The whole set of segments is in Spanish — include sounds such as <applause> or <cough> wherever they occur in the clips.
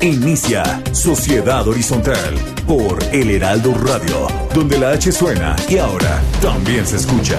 Inicia Sociedad Horizontal por El Heraldo Radio, donde la H suena y ahora también se escucha.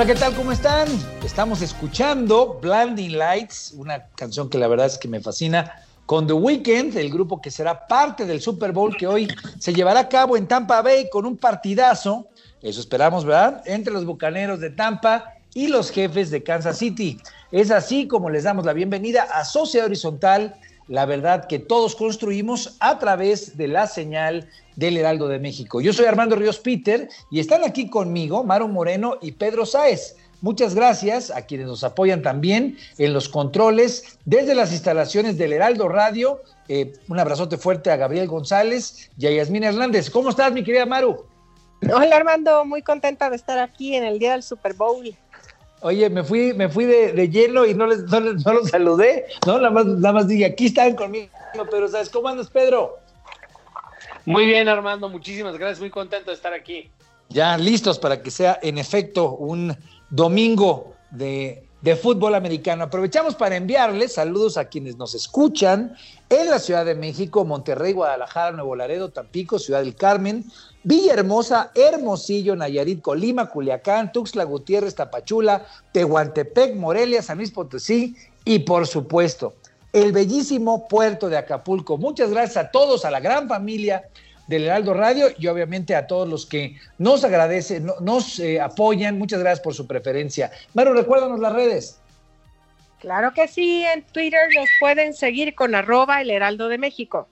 Hola, ¿qué tal? ¿Cómo están? Estamos escuchando Blinding Lights, una canción que la verdad es que me fascina, con The Weeknd, el grupo que será parte del Super Bowl que hoy se llevará a cabo en Tampa Bay con un partidazo, eso esperamos, ¿verdad? Entre los Bucaneros de Tampa y los jefes de Kansas City. Es así como les damos la bienvenida a Sociedad Horizontal, la verdad que todos construimos a través de la señal del Heraldo de México. Yo soy Armando Ríos Peter y están aquí conmigo Maro Moreno y Pedro Sáez. Muchas gracias a quienes nos apoyan también en los controles desde las instalaciones del Heraldo Radio. Eh, un abrazote fuerte a Gabriel González y a Yasmín Hernández. ¿Cómo estás, mi querida Maru? Hola Armando, muy contenta de estar aquí en el día del Super Bowl. Oye, me fui, me fui de, de lleno y no les, no, les- no los saludé, ¿no? Nada más, nada más dije, aquí están conmigo, pero ¿sabes cómo andas, Pedro? Muy bien, Armando, muchísimas gracias, muy contento de estar aquí. Ya listos para que sea en efecto un domingo de, de fútbol americano. Aprovechamos para enviarles saludos a quienes nos escuchan en la Ciudad de México, Monterrey, Guadalajara, Nuevo Laredo, Tampico, Ciudad del Carmen, Villahermosa, Hermosillo, Nayarit, Colima, Culiacán, Tuxtla Gutiérrez, Tapachula, Tehuantepec, Morelia, San Luis Potosí y por supuesto el bellísimo puerto de Acapulco. Muchas gracias a todos, a la gran familia del Heraldo Radio y obviamente a todos los que nos agradecen, no- nos eh, apoyan. Muchas gracias por su preferencia. Maru, recuérdanos las redes. Claro que sí, en Twitter nos pueden seguir con arroba el Heraldo de México.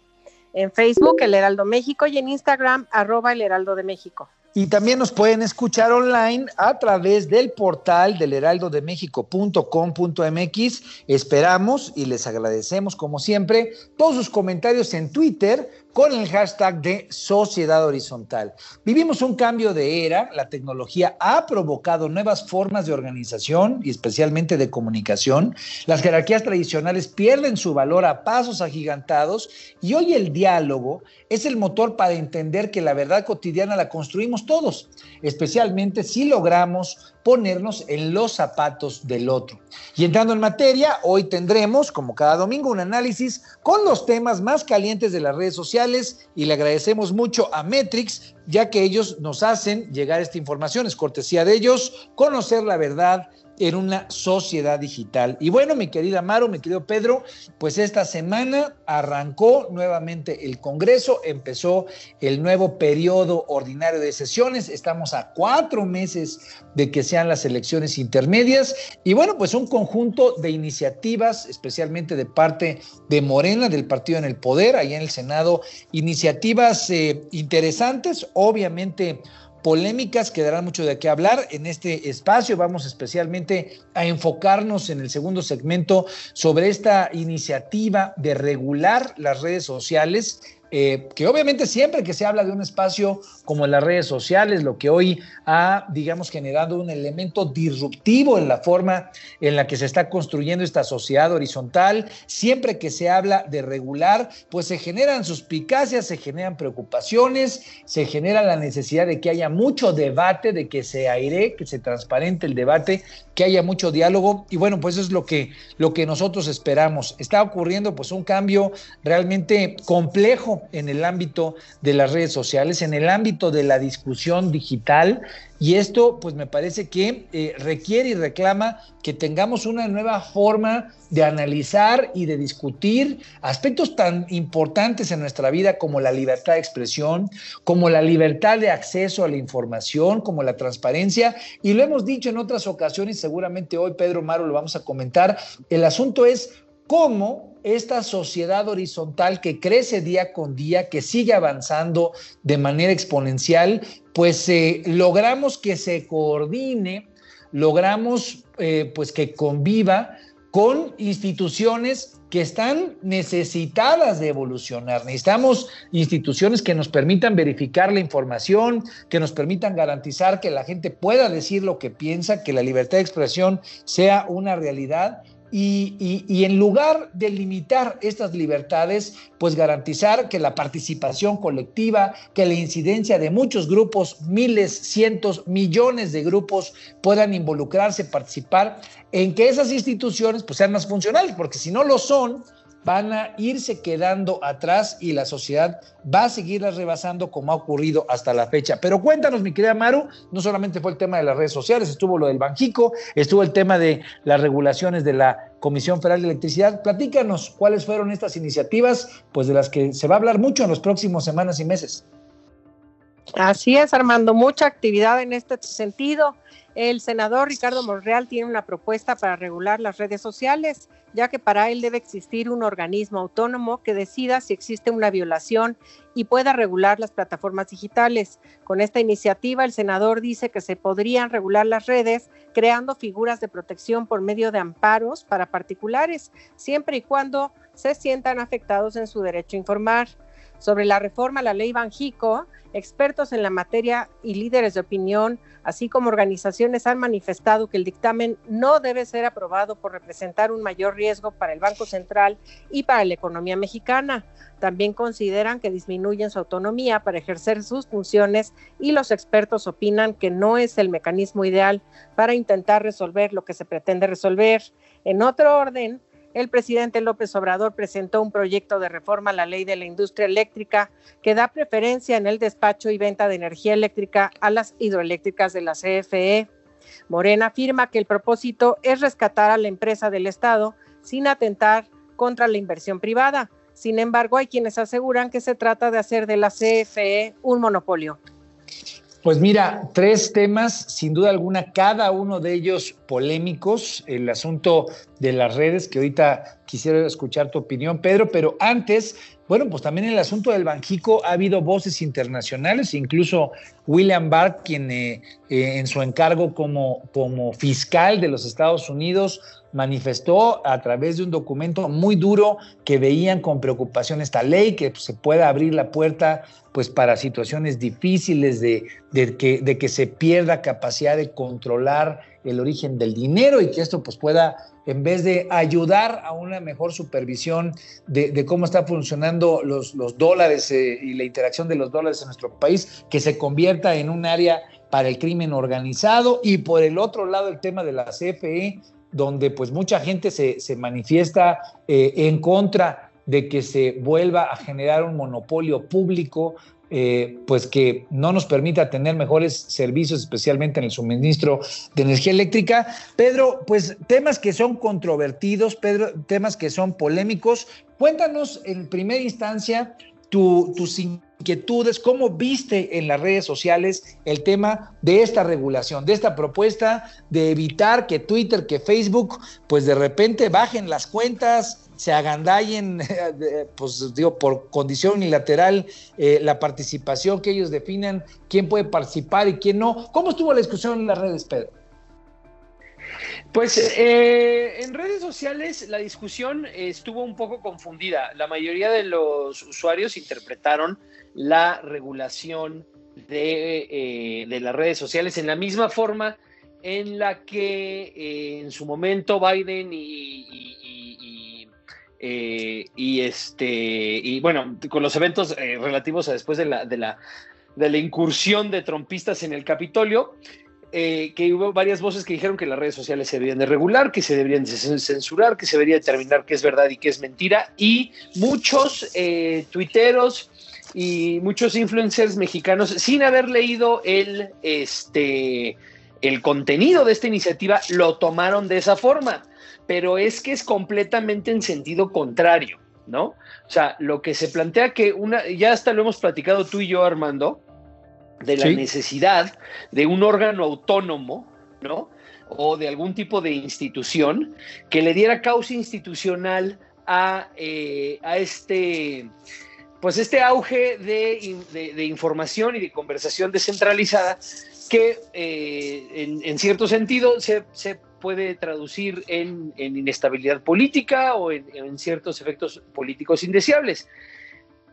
En Facebook, el Heraldo México y en Instagram, arroba el Heraldo de México. Y también nos pueden escuchar online a través del portal del heraldodemexico.com.mx. Esperamos y les agradecemos, como siempre, todos sus comentarios en Twitter con el hashtag de Sociedad Horizontal. Vivimos un cambio de era, la tecnología ha provocado nuevas formas de organización y especialmente de comunicación. Las jerarquías tradicionales pierden su valor a pasos agigantados y hoy el diálogo es el motor para entender que la verdad cotidiana la construimos todos, especialmente si logramos ponernos en los zapatos del otro. Y entrando en materia, hoy tendremos, como cada domingo, un análisis con los temas más calientes de las redes sociales y le agradecemos mucho a Metrix, ya que ellos nos hacen llegar esta información, es cortesía de ellos, conocer la verdad en una sociedad digital. Y bueno, mi querida Maro, mi querido Pedro, pues esta semana arrancó nuevamente el Congreso, empezó el nuevo periodo ordinario de sesiones, estamos a cuatro meses de que sean las elecciones intermedias y bueno, pues un conjunto de iniciativas, especialmente de parte de Morena, del partido en el poder, allá en el Senado, iniciativas eh, interesantes, obviamente polémicas que darán mucho de qué hablar. En este espacio vamos especialmente a enfocarnos en el segundo segmento sobre esta iniciativa de regular las redes sociales. eh, que obviamente siempre que se habla de un espacio como las redes sociales, lo que hoy ha, digamos, generado un elemento disruptivo en la forma en la que se está construyendo esta sociedad horizontal. Siempre que se habla de regular, pues se generan suspicacias, se generan preocupaciones, se genera la necesidad de que haya mucho debate, de que se aire, que se transparente el debate, que haya mucho diálogo y bueno, pues eso es lo que, lo que nosotros esperamos. Está ocurriendo pues un cambio realmente complejo en el ámbito de las redes sociales, en el ámbito de la discusión digital y esto, pues me parece que eh, requiere y reclama que tengamos una nueva forma de analizar y de discutir aspectos tan importantes en nuestra vida como la libertad de expresión, como la libertad de acceso a la información, como la transparencia. Y lo hemos dicho en otras ocasiones, seguramente hoy Pedro Maro lo vamos a comentar. El asunto es cómo esta sociedad horizontal que crece día con día, que sigue avanzando de manera exponencial, pues eh, logramos que se coordine, logramos eh, pues que conviva con instituciones que están necesitadas de evolucionar. Necesitamos instituciones que nos permitan verificar la información, que nos permitan garantizar que la gente pueda decir lo que piensa, que la libertad de expresión sea una realidad y, en lugar de limitar estas libertades, pues garantizar que la participación colectiva, que la incidencia de muchos grupos, miles, cientos, millones de grupos puedan involucrarse, participar, en que esas instituciones pues sean más funcionales, porque si no lo son, van a irse quedando atrás y la sociedad va a seguirlas rebasando como ha ocurrido hasta la fecha. Pero cuéntanos, mi querida Maru, no solamente fue el tema de las redes sociales, estuvo lo del Banjico, estuvo el tema de las regulaciones de la Comisión Federal de Electricidad. Platícanos cuáles fueron estas iniciativas, pues de las que se va a hablar mucho en los próximos semanas y meses. Así es, Armando, mucha actividad en este sentido. El senador Ricardo Monreal tiene una propuesta para regular las redes sociales, ya que para él debe existir un organismo autónomo que decida si existe una violación y pueda regular las plataformas digitales. Con esta iniciativa, el senador dice que se podrían regular las redes creando figuras de protección por medio de amparos para particulares, siempre y cuando se sientan afectados en su derecho a informar. Sobre la reforma a la ley Banjico, expertos en la materia y líderes de opinión, así como organizaciones, han manifestado que el dictamen no debe ser aprobado por representar un mayor riesgo para el Banco Central y para la economía mexicana. También consideran que disminuyen su autonomía para ejercer sus funciones y los expertos opinan que no es el mecanismo ideal para intentar resolver lo que se pretende resolver. En otro orden, el presidente López Obrador presentó un proyecto de reforma a la ley de la industria eléctrica que da preferencia en el despacho y venta de energía eléctrica a las hidroeléctricas de la CFE. Morena afirma que el propósito es rescatar a la empresa del Estado sin atentar contra la inversión privada. Sin embargo, hay quienes aseguran que se trata de hacer de la CFE un monopolio. Pues mira, tres temas, sin duda alguna, cada uno de ellos polémicos. El asunto de las redes, que ahorita quisiera escuchar tu opinión, Pedro, pero antes, bueno, pues también en el asunto del Banjico ha habido voces internacionales, incluso William Barr, quien eh, eh, en su encargo como, como fiscal de los Estados Unidos manifestó a través de un documento muy duro que veían con preocupación esta ley, que se pueda abrir la puerta pues para situaciones difíciles de, que, se pierda capacidad de controlar el origen del dinero y que esto pues pueda, en vez de ayudar a una mejor supervisión de, cómo están funcionando los, los dólares eh, y la interacción de los dólares en nuestro país, que se convierta en un área para el crimen organizado. Y por el otro lado el tema de la CFE donde pues mucha gente se, manifiesta eh, en contra de que se vuelva a generar un monopolio público, eh, pues que no nos permita tener mejores servicios, especialmente en el suministro de energía eléctrica. Pedro, pues temas que son controvertidos, Pedro, temas que son polémicos. Cuéntanos en primera instancia tus inquietudes, cómo viste en las redes sociales el tema de esta regulación, de esta propuesta de evitar que Twitter, que Facebook, pues de repente bajen las cuentas, se agandallen, <laughs> pues digo, por condición unilateral, eh, la participación que ellos definan, quién puede participar y quién no. ¿Cómo estuvo la discusión en las redes, Pedro? Pues eh, en redes sociales la discusión estuvo un poco confundida. La mayoría de los usuarios interpretaron la regulación de, eh, las redes sociales en la misma forma en la que eh, en su momento Biden y, este y bueno con los eventos relativos a después de la de la incursión de trompistas en el Capitolio eh, que hubo varias voces que dijeron que las redes sociales se deberían de regular, que se deberían de cen- censurar, que se debería determinar qué es verdad y qué es mentira. Y muchos eh, tuiteros y muchos influencers mexicanos, sin haber leído el, este, el contenido de esta iniciativa, lo tomaron de esa forma. Pero es que es completamente en sentido contrario, ¿no? O sea, lo que se plantea que una, ya hasta lo hemos platicado tú y yo, Armando, de la Sí. necesidad de un órgano autónomo, ¿no? O de algún tipo de institución que le diera causa institucional a, eh, a este, pues este auge de- de información y de conversación descentralizada que eh, en, en cierto sentido se, se puede traducir en, en inestabilidad política o en, en ciertos efectos políticos indeseables.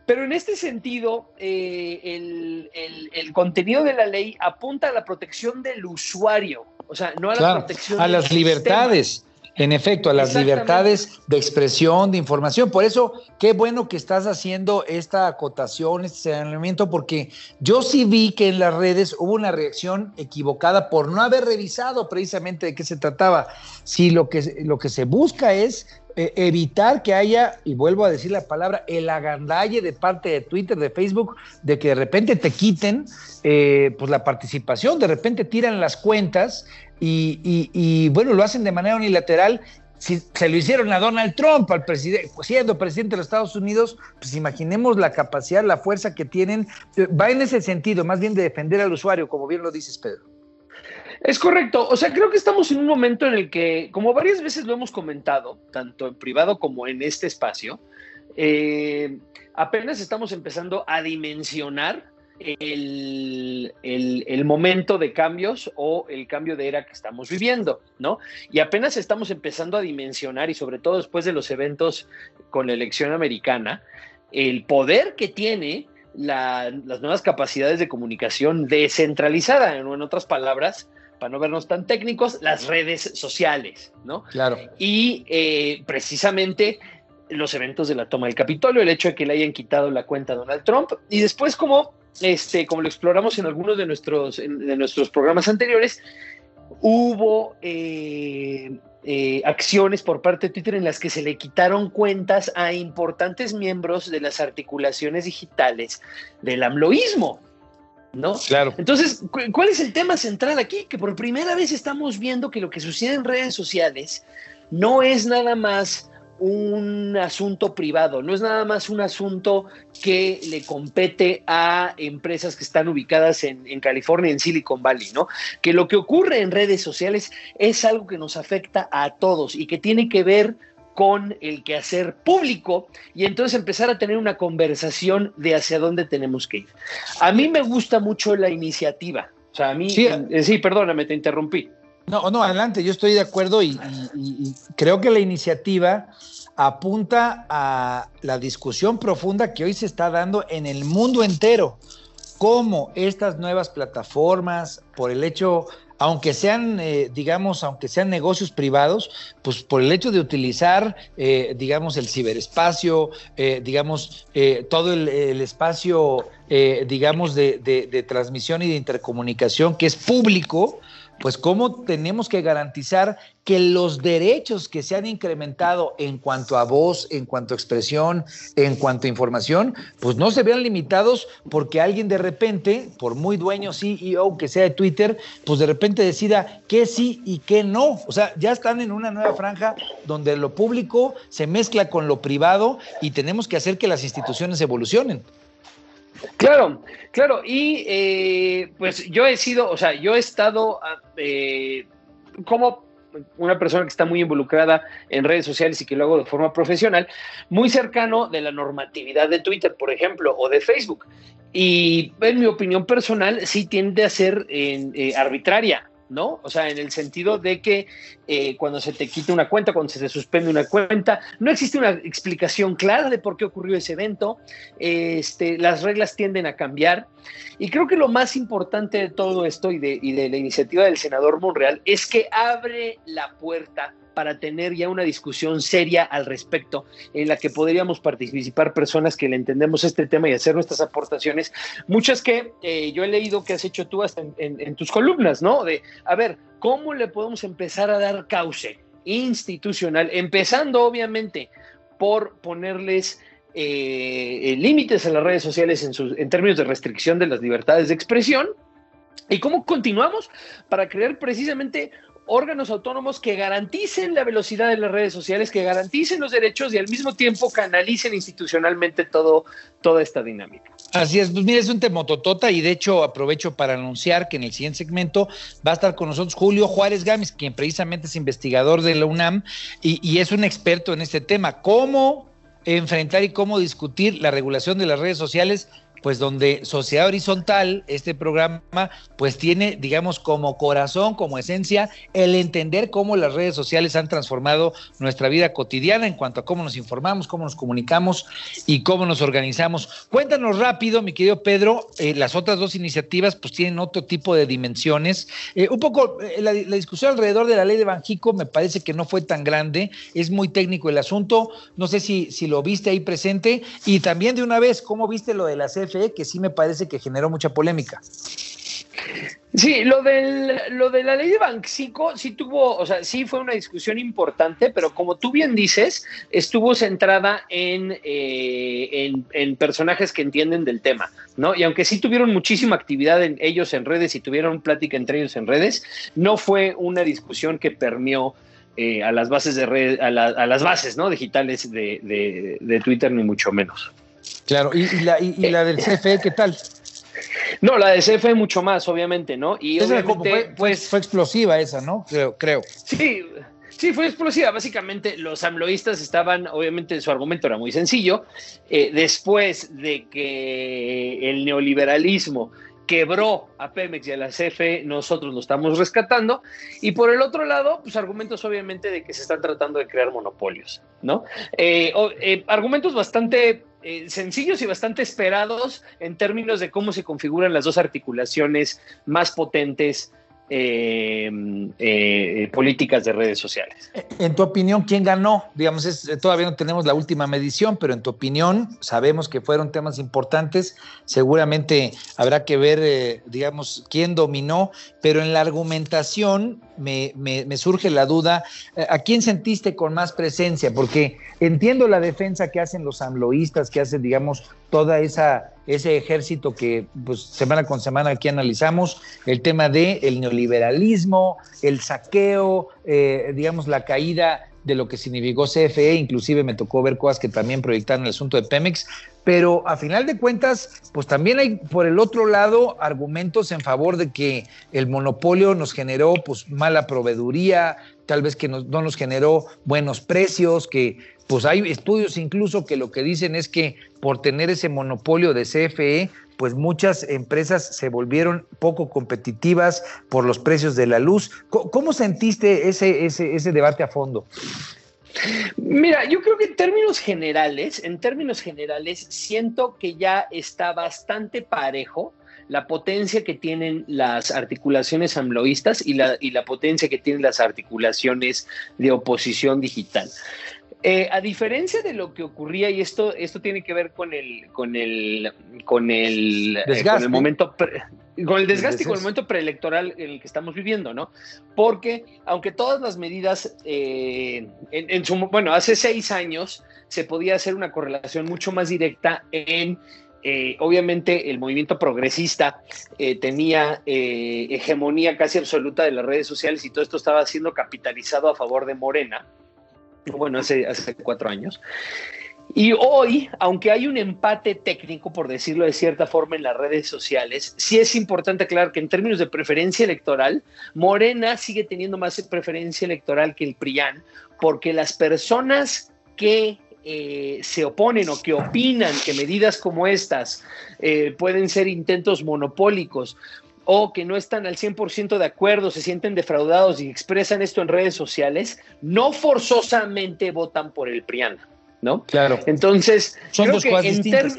Pero en este sentido, eh, el, el- el contenido de la ley apunta a la protección del usuario, o sea, no a la Claro, protección a del las sistema. libertades. En efecto, a las libertades de expresión, de información. Por eso, qué bueno que estás haciendo esta acotación, este señalamiento, porque yo sí vi que en las redes hubo una reacción equivocada por no haber revisado precisamente de qué se trataba. Si lo que, lo que se busca es eh, evitar que haya, y vuelvo a decir la palabra, el agandalle de parte de Twitter, de Facebook, de que de repente te quiten eh, pues la participación, de repente tiran las cuentas y, y- y, bueno, lo hacen de manera unilateral. Si se lo hicieron a Donald Trump, al presidente, siendo presidente de los Estados Unidos, pues imaginemos la capacidad, la fuerza que tienen. Eh, Va en ese sentido, más bien de defender al usuario, como bien lo dices, Pedro. Es correcto. O sea, creo que estamos en un momento en el que, como varias veces lo hemos comentado, tanto en privado como en este espacio, eh, apenas estamos empezando a dimensionar el, el- momento de cambios o el cambio de era que estamos viviendo, ¿no? Y apenas estamos empezando a dimensionar, y sobre todo después de los eventos con la elección americana, el poder que tiene la- las nuevas capacidades de comunicación descentralizada, en otras palabras, para no vernos tan técnicos, las redes sociales, ¿no? Claro. Y eh, precisamente los eventos de la toma del Capitolio, el hecho de que le hayan quitado la cuenta a Donald Trump, y después como, este, como lo exploramos en algunos de nuestros, en- de nuestros programas anteriores, hubo eh, eh, acciones por parte de Twitter en las que se le quitaron cuentas a importantes miembros de las articulaciones digitales del amloísmo, ¿no? Claro. Entonces, cu- ¿cuál es el tema central aquí? Que por primera vez estamos viendo que lo que sucede en redes sociales no es nada más un asunto privado, no es nada más un asunto que le compete a empresas que están ubicadas en, en California, en Silicon Valley, ¿no? Que lo que ocurre en redes sociales es algo que nos afecta a todos y que tiene que ver con el quehacer público y entonces empezar a tener una conversación de hacia dónde tenemos que ir. A mí me gusta mucho la iniciativa. O sea, a mí, Sí. eh, sí, perdóname, te interrumpí. No, no, adelante, yo estoy de acuerdo y, y- y- y creo que la iniciativa apunta a la discusión profunda que hoy se está dando en el mundo entero. Cómo estas nuevas plataformas, por el hecho, aunque sean, eh, digamos, aunque sean negocios privados, pues por el hecho de utilizar, eh, digamos, el ciberespacio, eh, digamos, eh, todo el, espacio, eh, digamos, de, de- de transmisión y de intercomunicación que es público, pues cómo tenemos que garantizar que los derechos que se han incrementado en cuanto a voz, en cuanto a expresión, en cuanto a información, pues no se vean limitados porque alguien de repente, por muy dueño CEO que sea de Twitter, pues de repente decida qué sí y qué no. O sea, ya están en una nueva franja donde lo público se mezcla con lo privado y tenemos que hacer que las instituciones evolucionen. Claro, claro. Y eh, pues yo he sido, o sea, yo he estado ah, eh, como una persona que está muy involucrada en redes sociales y que lo hago de forma profesional, muy cercano de la normatividad de Twitter, por ejemplo, o de Facebook. Y en mi opinión personal, sí tiende a ser eh, arbitraria, ¿no? O sea, en el sentido de que eh, cuando se te quita una cuenta, cuando se te suspende una cuenta, no existe una explicación clara de por qué ocurrió ese evento, este, las reglas tienden a cambiar. Y creo que lo más importante de todo esto y de, y de la iniciativa del senador Monreal es que abre la puerta para tener ya una discusión seria al respecto, en la que podríamos participar personas que le entendemos este tema y hacer nuestras aportaciones, muchas que eh, yo he leído que has hecho tú hasta en, tus columnas, ¿no? De, a ver, ¿cómo le podemos empezar a dar cauce institucional, empezando obviamente por ponerles eh, límites a las redes sociales en, sus, en términos de restricción de las libertades de expresión? ¿Y cómo continuamos para crear precisamente órganos autónomos que garanticen la velocidad de las redes sociales, que garanticen los derechos y al mismo tiempo canalicen institucionalmente todo, toda esta dinámica. Así es, pues mira, es un temototota y de hecho aprovecho para anunciar que en el siguiente segmento va a estar con nosotros Julio Juárez Gámez, quien precisamente es investigador de la UNAM y, y es un experto en este tema. ¿Cómo enfrentar y cómo discutir la regulación de las redes sociales pues donde Sociedad Horizontal, este programa, pues tiene, digamos, como corazón, como esencia, el entender cómo las redes sociales han transformado nuestra vida cotidiana en cuanto a cómo nos informamos, cómo nos comunicamos y cómo nos organizamos. Cuéntanos rápido, mi querido Pedro, eh, las otras dos iniciativas pues tienen otro tipo de dimensiones. Eh, un poco, eh, la, discusión alrededor de la ley de Banjico me parece que no fue tan grande, es muy técnico el asunto, no sé si, si lo viste ahí presente y también de una vez, ¿cómo viste lo de la CFE? Que sí me parece que generó mucha polémica. Sí, lo, del, lo de la ley de Banxico sí tuvo, o sea, sí fue una discusión importante, pero como tú bien dices, estuvo centrada en, eh, en, personajes que entienden del tema, ¿no? Y aunque sí tuvieron muchísima actividad en ellos en redes y tuvieron plática entre ellos en redes, no fue una discusión que permeó eh, a las bases de red, a, la, a, las bases, ¿no? Digitales de, de Twitter, ni mucho menos. Claro, y, y, la, y, y, la, del CFE, ¿qué tal? No, la de CFE mucho más, obviamente, ¿no? Y esa obviamente, fue, pues, fue explosiva esa, ¿no? Creo, creo. Sí, sí, fue explosiva. Básicamente, los amloístas estaban, obviamente, su argumento era muy sencillo. Eh, después de que el neoliberalismo quebró a Pemex y a la CFE, nosotros lo estamos rescatando. Y por el otro lado, pues argumentos obviamente de que se están tratando de crear monopolios, ¿no? Eh, eh, argumentos bastante eh, sencillos y bastante esperados en términos de cómo se configuran las dos articulaciones más potentes eh, eh, políticas de redes sociales. En tu opinión, ¿quién ganó? Digamos, todavía no tenemos la última medición, pero en tu opinión, sabemos que fueron temas importantes, seguramente habrá que ver, digamos, quién dominó, pero en la argumentación me, me, surge la duda, eh, ¿a quién sentiste con más presencia? Porque entiendo la defensa que hacen los amloístas, que hacen, digamos, toda esa ese ejército que pues semana con semana aquí analizamos, el tema de el neoliberalismo, el saqueo, eh, digamos la caída de lo que significó CFE, inclusive me tocó ver cosas que también proyectaron el asunto de Pemex, pero a final de cuentas, pues también hay por el otro lado argumentos en favor de que el monopolio nos generó pues mala proveeduría, tal vez que no nos generó buenos precios, que pues hay estudios incluso que lo que dicen es que por tener ese monopolio de CFE, pues muchas empresas se volvieron poco competitivas por los precios de la luz. ¿Cómo sentiste ese, ese, debate a fondo? Mira, yo creo que en términos generales, en términos generales, siento que ya está bastante parejo la potencia que tienen las articulaciones amloístas y la, y la potencia que tienen las articulaciones de oposición digital. Eh, a diferencia de lo que ocurría, y esto, esto tiene que ver con el, con el, con el, eh, con el momento, pre, con el desgaste y con el momento preelectoral en el que estamos viviendo, ¿no? Porque aunque todas las medidas, eh, en, en, su, bueno, hace seis años se podía hacer una correlación mucho más directa en eh, obviamente el movimiento progresista eh, tenía eh, hegemonía casi absoluta de las redes sociales y todo esto estaba siendo capitalizado a favor de Morena, bueno, hace, cuatro años. Y hoy, aunque hay un empate técnico, por decirlo de cierta forma, en las redes sociales, sí es importante aclarar que en términos de preferencia electoral, Morena sigue teniendo más preferencia electoral que el PRIAN, porque las personas que eh, se oponen o que opinan que medidas como estas eh, pueden ser intentos monopólicos o que no están al 100% de acuerdo, se sienten defraudados y expresan esto en redes sociales, no forzosamente votan por el PRIAN, ¿no? Claro. Entonces, Son dos cosas distintas.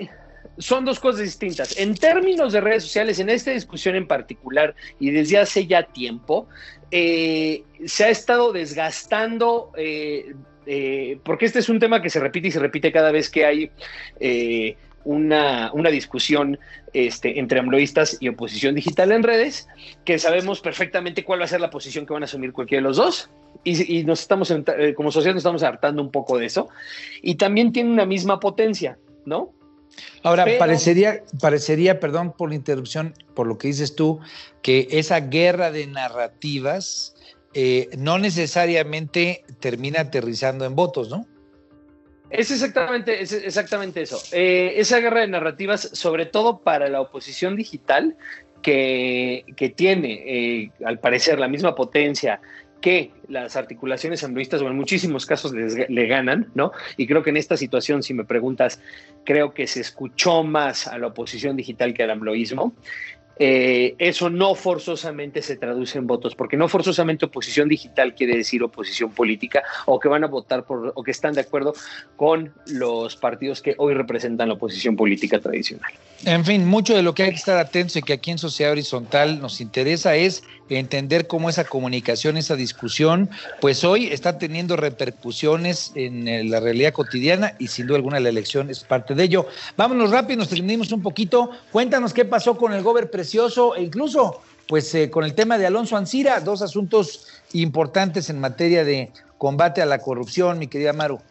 son dos cosas distintas. En términos de redes sociales, en esta discusión en particular y desde hace ya tiempo, eh, se ha estado desgastando, eh, eh, porque este es un tema que se repite y se repite cada vez que hay una, una discusión este, entre amloístas y oposición digital en redes, que sabemos perfectamente cuál va a ser la posición que van a asumir cualquiera de los dos. Y, y nos estamos, eh, como sociedad, nos estamos hartando un poco de eso. Y también tiene una misma potencia, ¿no? Ahora, Pero- parecería, parecería, perdón por la interrupción, por lo que dices tú, que esa guerra de narrativas eh, no necesariamente termina aterrizando en votos, ¿no? Es exactamente, es exactamente eso. Eh, esa guerra de narrativas, sobre todo para la oposición digital, que, que tiene, eh, al parecer, la misma potencia que las articulaciones ambloístas, o en muchísimos casos les- le ganan, ¿no? Y creo que en esta situación, si me preguntas, creo que se escuchó más a la oposición digital que al ambloísmo. Eh, eso no forzosamente se traduce en votos, porque no forzosamente oposición digital quiere decir oposición política o que van a votar por o que están de acuerdo con los partidos que hoy representan la oposición política tradicional. En fin, mucho de lo que hay que estar atentos y que aquí en Sociedad Horizontal nos interesa es entender cómo esa comunicación, esa discusión, pues hoy está teniendo repercusiones en eh, la realidad cotidiana y sin duda alguna la elección es parte de ello. Vámonos rápido, nos terminamos un poquito. Cuéntanos qué pasó con el Gober Precioso e incluso pues eh, con el tema de Alonso Ancira, dos asuntos importantes en materia de combate a la corrupción, mi querida Maru.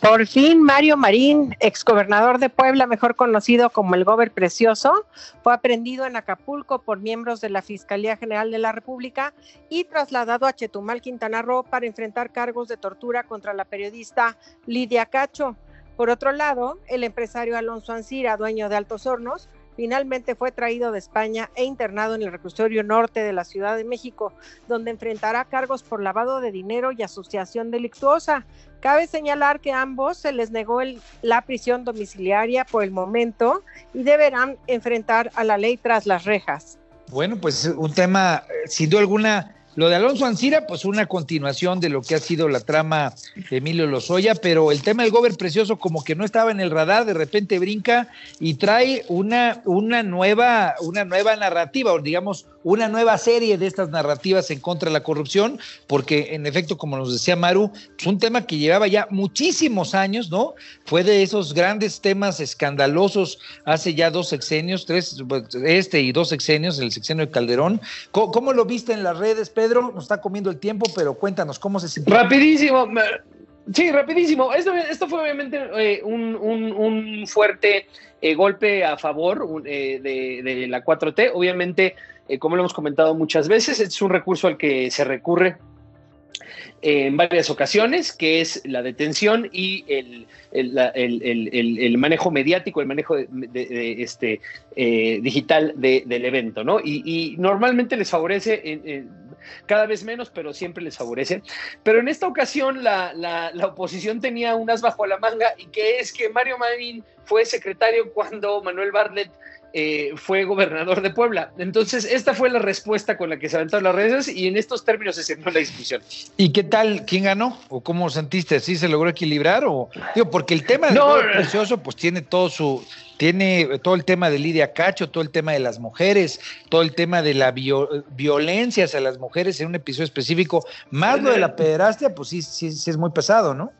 Por fin, Mario Marín, exgobernador de Puebla, mejor conocido como el Gober Precioso, fue aprendido en Acapulco por miembros de la Fiscalía General de la República y trasladado a Chetumal, Quintana Roo, para enfrentar cargos de tortura contra la periodista Lidia Cacho. Por otro lado, el empresario Alonso Ancira, dueño de Altos Hornos, finalmente fue traído de España e internado en el reclusorio norte de la Ciudad de México, donde enfrentará cargos por lavado de dinero y asociación delictuosa. Cabe señalar que a ambos se les negó la prisión domiciliaria por el momento y deberán enfrentar a la ley tras las rejas. Bueno, pues un tema, eh, sin duda alguna, lo de Alonso Ancira, pues una continuación de lo que ha sido la trama de Emilio Lozoya, pero el tema del Gober Precioso como que no estaba en el radar, de repente brinca y trae una, una, nueva, una nueva narrativa, o digamos, una nueva serie de estas narrativas en contra de la corrupción, porque en efecto, como nos decía Maru, es un tema que llevaba ya muchísimos años, ¿no? Fue de esos grandes temas escandalosos hace ya dos sexenios, tres, este y dos sexenios, el sexenio de Calderón. ¿Cómo, lo viste en las redes, Pedro? Nos está comiendo el tiempo, pero cuéntanos cómo se sintió. Rapidísimo. Sí, rapidísimo. Esto, esto fue obviamente eh, un, un- fuerte eh, golpe a favor eh, de, de la 4T. Obviamente, eh, como lo hemos comentado muchas veces, es un recurso al que se recurre en varias ocasiones, que es la detención y el, el, el- el- manejo mediático, el manejo de, este, eh, digital de- del evento, ¿no? Y, normalmente les favorece, cada vez menos, pero siempre les favorece. Pero en esta ocasión la, la- la oposición tenía unas bajo la manga y que es que Mario Marín fue secretario cuando Manuel Bartlett eh, fue gobernador de Puebla. Entonces, esta fue la respuesta con la que se aventaron las redes y en estos términos se cerró la discusión. ¿Y qué tal? ¿Quién ganó? ¿O cómo sentiste? ¿Sí se logró equilibrar? O, digo, porque el tema del No, precioso, pues tiene todo su, tiene todo el tema de Lidia Cacho, todo el tema de las mujeres, todo el tema de la vio- violencia hacia las mujeres en un episodio específico, más lo de la pederastia, pues sí, sí, sí es muy pesado, ¿no?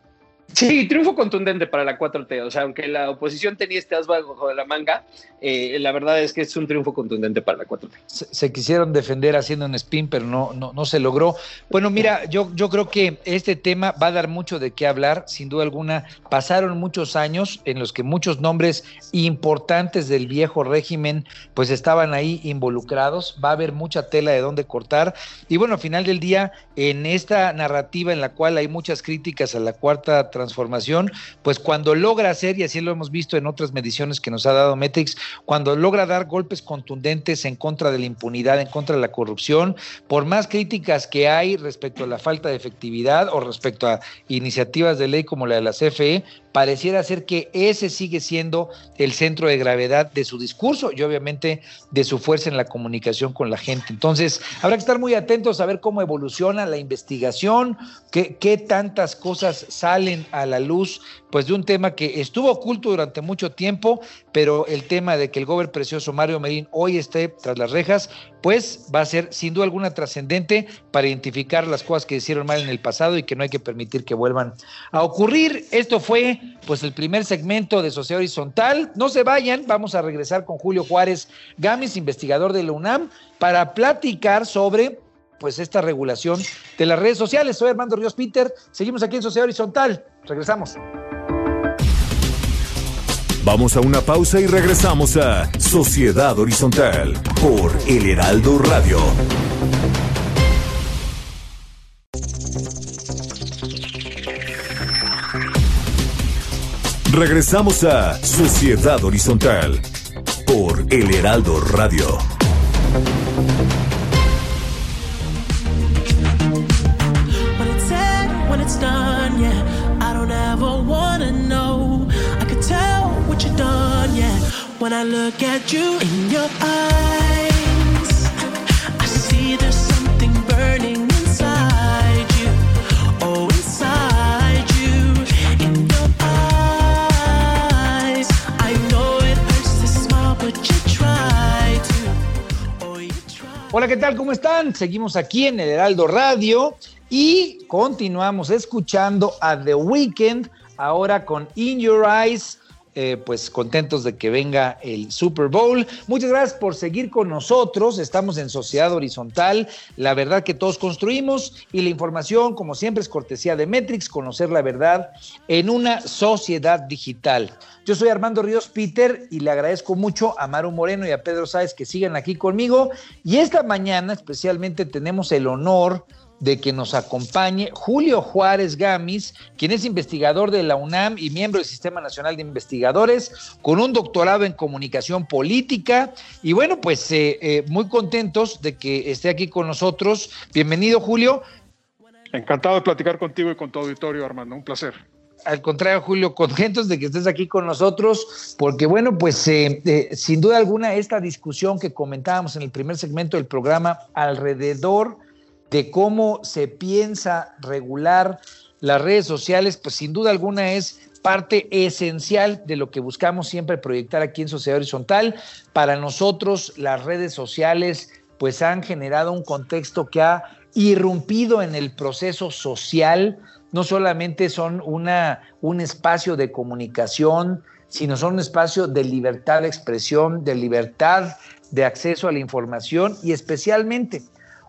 Sí, triunfo contundente para la 4T. O sea, aunque la oposición tenía este as bajo de la manga, eh, la verdad es que es un triunfo contundente para la 4T. se, se quisieron defender haciendo un spin, pero no, no, no se logró. Bueno, mira, yo, yo creo que este tema va a dar mucho de qué hablar, sin duda alguna. Pasaron muchos años en los que muchos nombres importantes del viejo régimen pues estaban ahí involucrados. Va a haber mucha tela de dónde cortar. Y bueno, al final del día, en esta narrativa en la cual hay muchas críticas a la cuarta transformación, pues cuando logra hacer, y así lo hemos visto en otras mediciones que nos ha dado Metrix, cuando logra dar golpes contundentes en contra de la impunidad, en contra de la corrupción, por más críticas que hay respecto a la falta de efectividad o respecto a iniciativas de ley como la de la CFE, pareciera ser que ese sigue siendo el centro de gravedad de su discurso y obviamente de su fuerza en la comunicación con la gente. Entonces, habrá que estar muy atentos a ver cómo evoluciona la investigación, qué, qué tantas cosas salen a la luz, pues de un tema que estuvo oculto durante mucho tiempo, pero el tema de que el gobernador precioso Mario Merín hoy esté tras las rejas, pues va a ser sin duda alguna trascendente para identificar las cosas que hicieron mal en el pasado y que no hay que permitir que vuelvan a ocurrir. Esto fue pues el primer segmento de Sociedad Horizontal. No se vayan, vamos a regresar con Julio Juárez Gamis, investigador de la UNAM, para platicar sobre pues esta regulación de las redes sociales. Soy Armando Ríos Peter, seguimos aquí en Sociedad Horizontal. Regresamos. Vamos a una pausa y regresamos a Sociedad Horizontal por El Heraldo Radio. Regresamos a Sociedad Horizontal por El Heraldo Radio. When I look at you in your eyes, I see there's something burning inside you. Oh, inside you. In your eyes, I know it hurts to smile, but you try to. Oh, you try. Hola, ¿qué tal? ¿Cómo están? Seguimos aquí en el Heraldo Radio y continuamos escuchando a The Weeknd ahora con In Your Eyes. Eh, pues contentos de que venga el Super Bowl. Muchas gracias por seguir con nosotros. Estamos en Sociedad Horizontal. La verdad que todos construimos y la información, como siempre, es cortesía de Metrix, conocer la verdad en una sociedad digital. Yo soy Armando Ríos Peter y le agradezco mucho a Maru Moreno y a Pedro Sáez que sigan aquí conmigo. Y esta mañana especialmente tenemos el honor que nos acompañe Julio Juárez Gamis, quien es investigador de la UNAM y miembro del Sistema Nacional de Investigadores, con un doctorado en comunicación política. Y bueno, pues eh, eh, muy contentos de que esté aquí con nosotros. Bienvenido, Julio. Encantado de platicar contigo y con tu auditorio, Armando. Un placer. Al contrario, Julio, contentos de que estés aquí con nosotros, porque bueno, pues eh, eh, sin duda alguna esta discusión que comentábamos en el primer segmento del programa alrededor de cómo se piensa regular las redes sociales, pues sin duda alguna es parte esencial de lo que buscamos siempre proyectar aquí en Sociedad Horizontal. Para nosotros las redes sociales pues han generado un contexto que ha irrumpido en el proceso social, no solamente son una, un espacio de comunicación, sino son un espacio de libertad de expresión, de libertad de acceso a la información y especialmente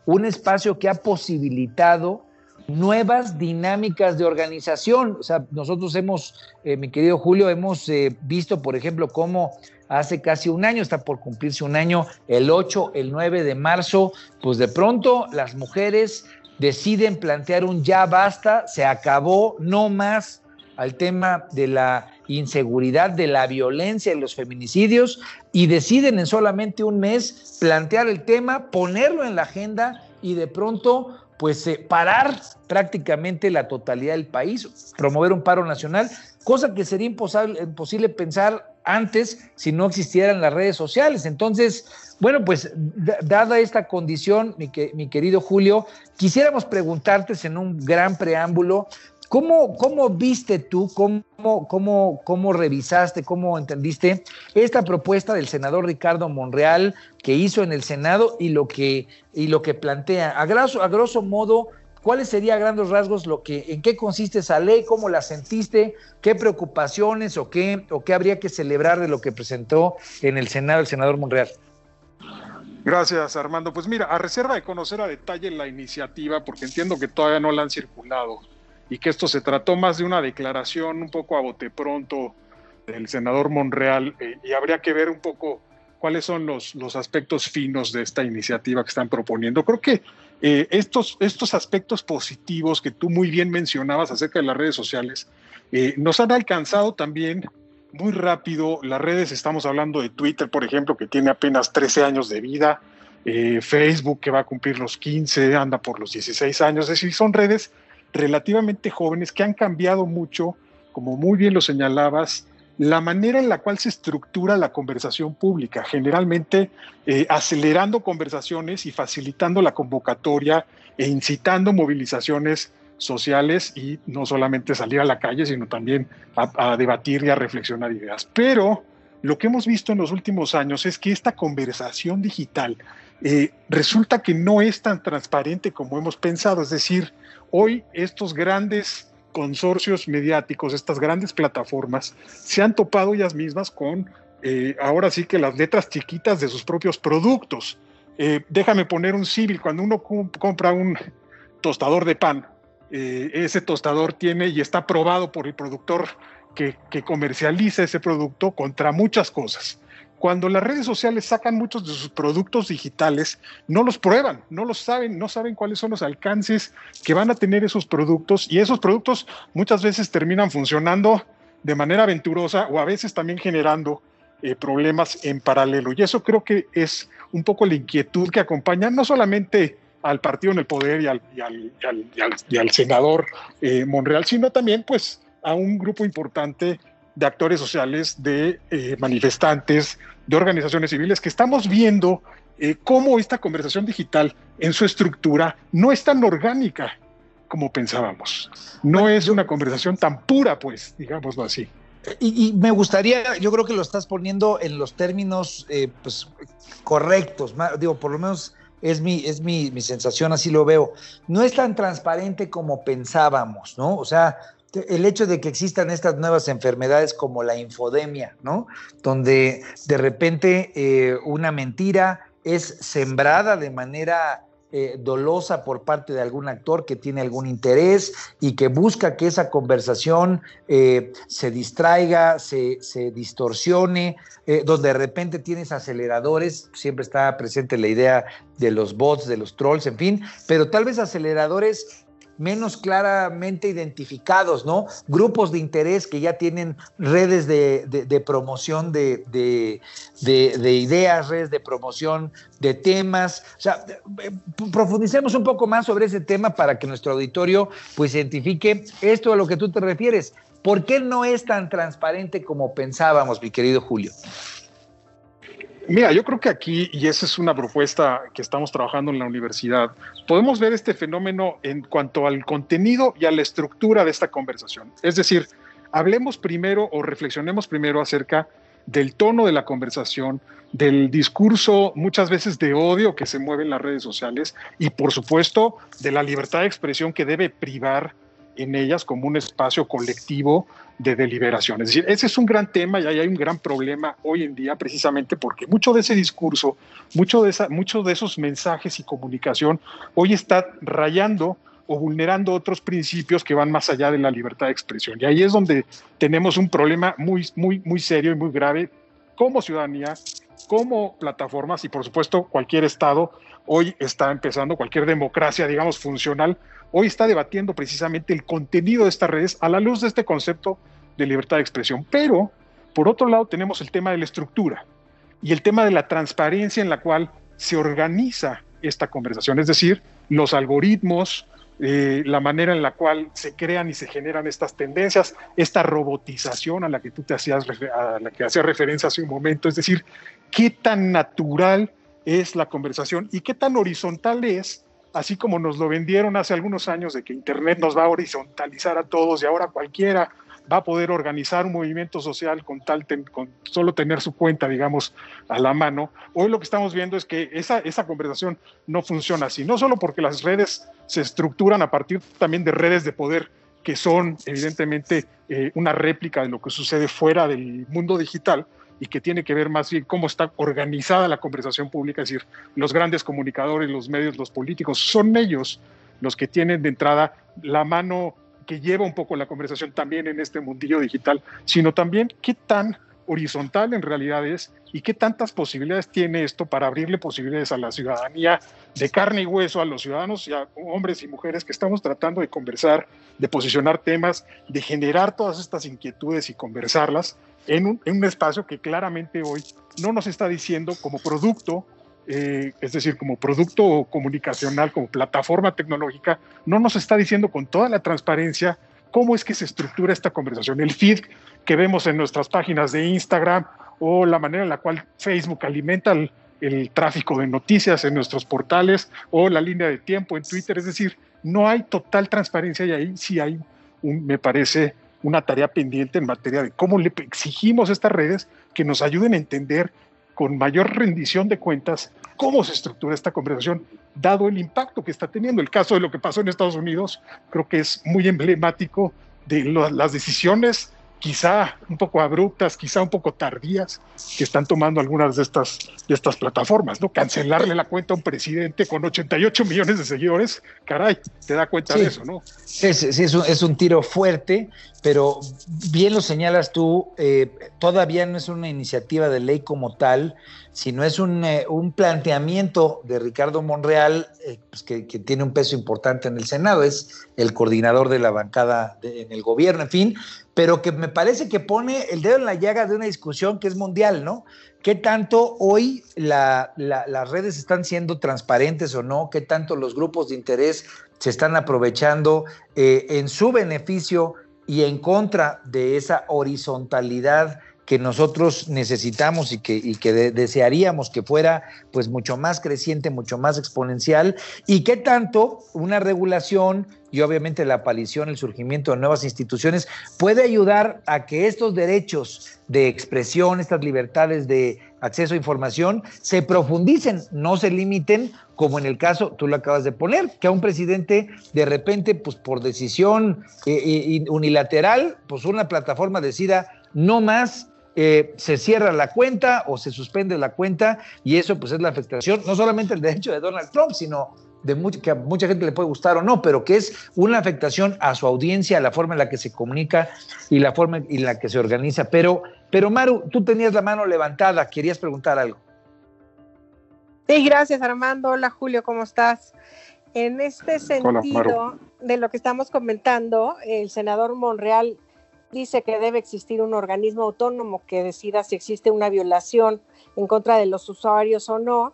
un espacio que ha posibilitado nuevas dinámicas de organización. O sea, nosotros hemos, eh, mi querido Julio, hemos eh, visto, por ejemplo, cómo hace casi un año, está por cumplirse un año, el 8, el 9 de marzo, pues de pronto las mujeres deciden plantear un ya basta, se acabó, no más al tema de la inseguridad, de la violencia y los feminicidios, y deciden en solamente un mes plantear el tema, ponerlo en la agenda y de pronto pues eh, parar prácticamente la totalidad del país, promover un paro nacional, cosa que sería imposible, pensar antes si no existieran las redes sociales. Entonces, bueno, pues da- dada esta condición, mi querido Julio, quisiéramos preguntarte en un gran preámbulo, ¿Cómo, ¿Cómo viste tú, cómo, cómo, cómo revisaste, cómo entendiste esta propuesta del senador Ricardo Monreal que hizo en el Senado y lo que, y lo que plantea? A grosso, modo, ¿cuáles serían a grandes rasgos lo que, en qué consiste esa ley, cómo la sentiste, qué preocupaciones o qué, o qué habría que celebrar de lo que presentó en el Senado el senador Monreal? Gracias, Armando. Pues mira, a reserva de conocer a detalle la iniciativa, porque entiendo que todavía no la han circulado y que esto se trató más de una declaración un poco a bote pronto del senador Monreal eh, y habría que ver un poco cuáles son los, los aspectos finos de esta iniciativa que están proponiendo. Creo que eh, estos, estos aspectos positivos que tú muy bien mencionabas acerca de las redes sociales Eh, nos han alcanzado también muy rápido. Las redes, estamos hablando de Twitter, por ejemplo, que tiene apenas 13 años de vida, eh, Facebook que va a cumplir los 15, anda por los 16 años, es decir, son redes relativamente jóvenes que han cambiado mucho, como muy bien lo señalabas, la manera en la cual se estructura la conversación pública, generalmente eh, acelerando conversaciones y facilitando la convocatoria e incitando movilizaciones sociales y no solamente salir a la calle, sino también a, debatir y a reflexionar ideas. Pero lo que hemos visto en los últimos años es que esta conversación digital eh, resulta que no es tan transparente como hemos pensado. Es decir, hoy estos grandes consorcios mediáticos, estas grandes plataformas, se han topado ellas mismas con, eh, ahora sí que las letras chiquitas de sus propios productos. Eh, déjame poner un civil, cuando uno compra un tostador de pan, ese tostador tiene y está aprobado por el productor que comercializa ese producto contra muchas cosas cuando las redes sociales sacan muchos de sus productos digitales, no los prueban, no los saben, no saben cuáles son los alcances que van a tener esos productos y esos productos muchas veces terminan funcionando de manera aventurosa o a veces también generando eh, problemas en paralelo. Y eso creo que es un poco la inquietud que acompaña no solamente al partido en el poder y al, y al, senador eh, Monreal, sino también pues a un grupo importante de actores sociales, de eh, manifestantes, de organizaciones civiles, que estamos viendo eh, cómo esta conversación digital en su estructura no es tan orgánica como pensábamos. No es una conversación tan pura, pues, digámoslo así. Y, me gustaría, yo creo que lo estás poniendo en los términos eh, pues, correctos, digo, por lo menos es, mi, es mi, mi sensación, así lo veo. No es tan transparente como pensábamos, ¿no? O sea, el hecho de que existan estas nuevas enfermedades como la infodemia, ¿no? Donde de repente eh, una mentira es sembrada de manera eh, dolosa por parte de algún actor que tiene algún interés y que busca que esa conversación eh, se distraiga, se, se distorsione, donde de repente tienes aceleradores, siempre está presente la idea de los bots, de los trolls, en fin, pero tal vez aceleradores menos claramente identificados, ¿no? Grupos de interés que ya tienen redes de, promoción de, de, ideas, redes de promoción de temas. O sea, profundicemos un poco más sobre ese tema para que nuestro auditorio pues identifique esto a lo que tú te refieres. ¿Por qué no es tan transparente como pensábamos, mi querido Julio? Mira, yo creo que aquí, y esa es una propuesta que estamos trabajando en la universidad, podemos ver este fenómeno en cuanto al contenido y a la estructura de esta conversación. Es decir, hablemos primero o reflexionemos primero acerca del tono de la conversación, del discurso muchas veces de odio que se mueve en las redes sociales y por supuesto de la libertad de expresión que debe privar en ellas como un espacio colectivo de deliberación. Es decir, ese es un gran tema y ahí hay un gran problema hoy en día precisamente porque mucho de ese discurso, mucho de, esa, mucho de esos mensajes y comunicación hoy está rayando o vulnerando otros principios que van más allá de la libertad de expresión. Y ahí es donde tenemos un problema muy, muy, muy serio y muy grave como ciudadanía, como plataformas y por supuesto cualquier Estado hoy está empezando, cualquier democracia, digamos, funcional, hoy está debatiendo precisamente el contenido de estas redes a la luz de este concepto de libertad de expresión. Pero, por otro lado, tenemos el tema de la estructura y el tema de la transparencia en la cual se organiza esta conversación, es decir, los algoritmos, eh, la manera en la cual se crean y se generan estas tendencias, esta robotización a la que tú te hacías, a la que hacías referencia hace un momento, es decir, qué tan natural es la conversación y qué tan horizontal es así como nos lo vendieron hace algunos años de que Internet nos va a horizontalizar a todos y ahora cualquiera va a poder organizar un movimiento social con tal con solo tener su cuenta, digamos, a la mano. Hoy lo que estamos viendo es que esa, esa conversación no funciona así, no solo porque las redes se estructuran a partir también de redes de poder que son evidentemente eh, una réplica de lo que sucede fuera del mundo digital, y que tiene que ver más bien cómo está organizada la conversación pública, es decir, los grandes comunicadores, los medios, los políticos, son ellos los que tienen de entrada la mano que lleva un poco la conversación también en este mundillo digital, sino también qué tan horizontal en realidad es y qué tantas posibilidades tiene esto para abrirle posibilidades a la ciudadanía de carne y hueso, a los ciudadanos y a hombres y mujeres que estamos tratando de conversar, de posicionar temas, de generar todas estas inquietudes y conversarlas en un, espacio que claramente hoy no nos está diciendo como producto eh, es decir, como producto comunicacional, como plataforma tecnológica, no nos está diciendo con toda la transparencia cómo es que se estructura esta conversación. El feed que vemos en nuestras páginas de Instagram o la manera en la cual Facebook alimenta el, el tráfico de noticias en nuestros portales o la línea de tiempo en Twitter. Es decir, no hay total transparencia y ahí sí hay, un, me parece, una tarea pendiente en materia de cómo le exigimos a estas redes que nos ayuden a entender con mayor rendición de cuentas cómo se estructura esta conversación, dado el impacto que está teniendo. El caso de lo que pasó en Estados Unidos creo que es muy emblemático de lo, las decisiones quizá un poco abruptas, quizá un poco tardías, que están tomando algunas de estas, de estas plataformas, ¿no? Cancelarle la cuenta a un presidente con 88 millones de seguidores, caray, te da cuenta Sí. de eso, ¿no? Sí, sí, sí, es, un, es un tiro fuerte, pero bien lo señalas tú, eh, todavía no es una iniciativa de ley como tal, sino es un, eh, un planteamiento de Ricardo Monreal, eh, pues que, tiene un peso importante en el Senado, es el coordinador de la bancada en el gobierno, en fin, pero que me parece que pone el dedo en la llaga de una discusión que es mundial, ¿no? ¿Qué tanto hoy la- la- las redes están siendo transparentes o no? ¿Qué tanto los grupos de interés se están aprovechando en su beneficio y en contra de esa horizontalidad que nosotros necesitamos y que, que de- desearíamos que fuera pues mucho más creciente, mucho más exponencial, y qué tanto una regulación y obviamente la aparición, el surgimiento de nuevas instituciones puede ayudar a que estos derechos de expresión, estas libertades de acceso a información se profundicen, no se limiten, como en el caso, tú lo acabas de poner, que a un presidente de repente, pues por decisión eh, unilateral, pues una plataforma decida no más eh, se cierra la cuenta o se suspende la cuenta y eso pues es la afectación, no solamente el derecho de Donald Trump, sino de que a mucha gente le puede gustar o no, pero que es una afectación a su audiencia, a la forma en la que se comunica y la forma en la que se organiza. Pero, pero Maru, tú tenías la mano levantada, querías preguntar algo. Sí, gracias Armando. Hola Julio, ¿cómo estás? En este Hola, sentido de lo que estamos comentando, el senador Monreal dice que debe existir un organismo autónomo que decida si existe una violación en contra de los usuarios o no.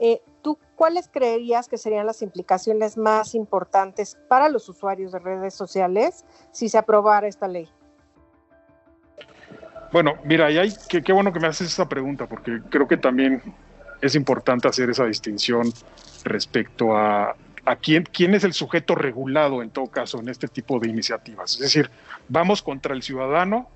Eh, ¿Tú cuáles creerías que serían las implicaciones más importantes para los usuarios de redes sociales si se aprobara esta ley? Bueno, mira, y hay, qué, qué bueno que me haces esa pregunta, porque creo que también es importante hacer esa distinción respecto a, quién, quién es el sujeto regulado en todo caso en este tipo de iniciativas. Es decir, vamos contra el ciudadano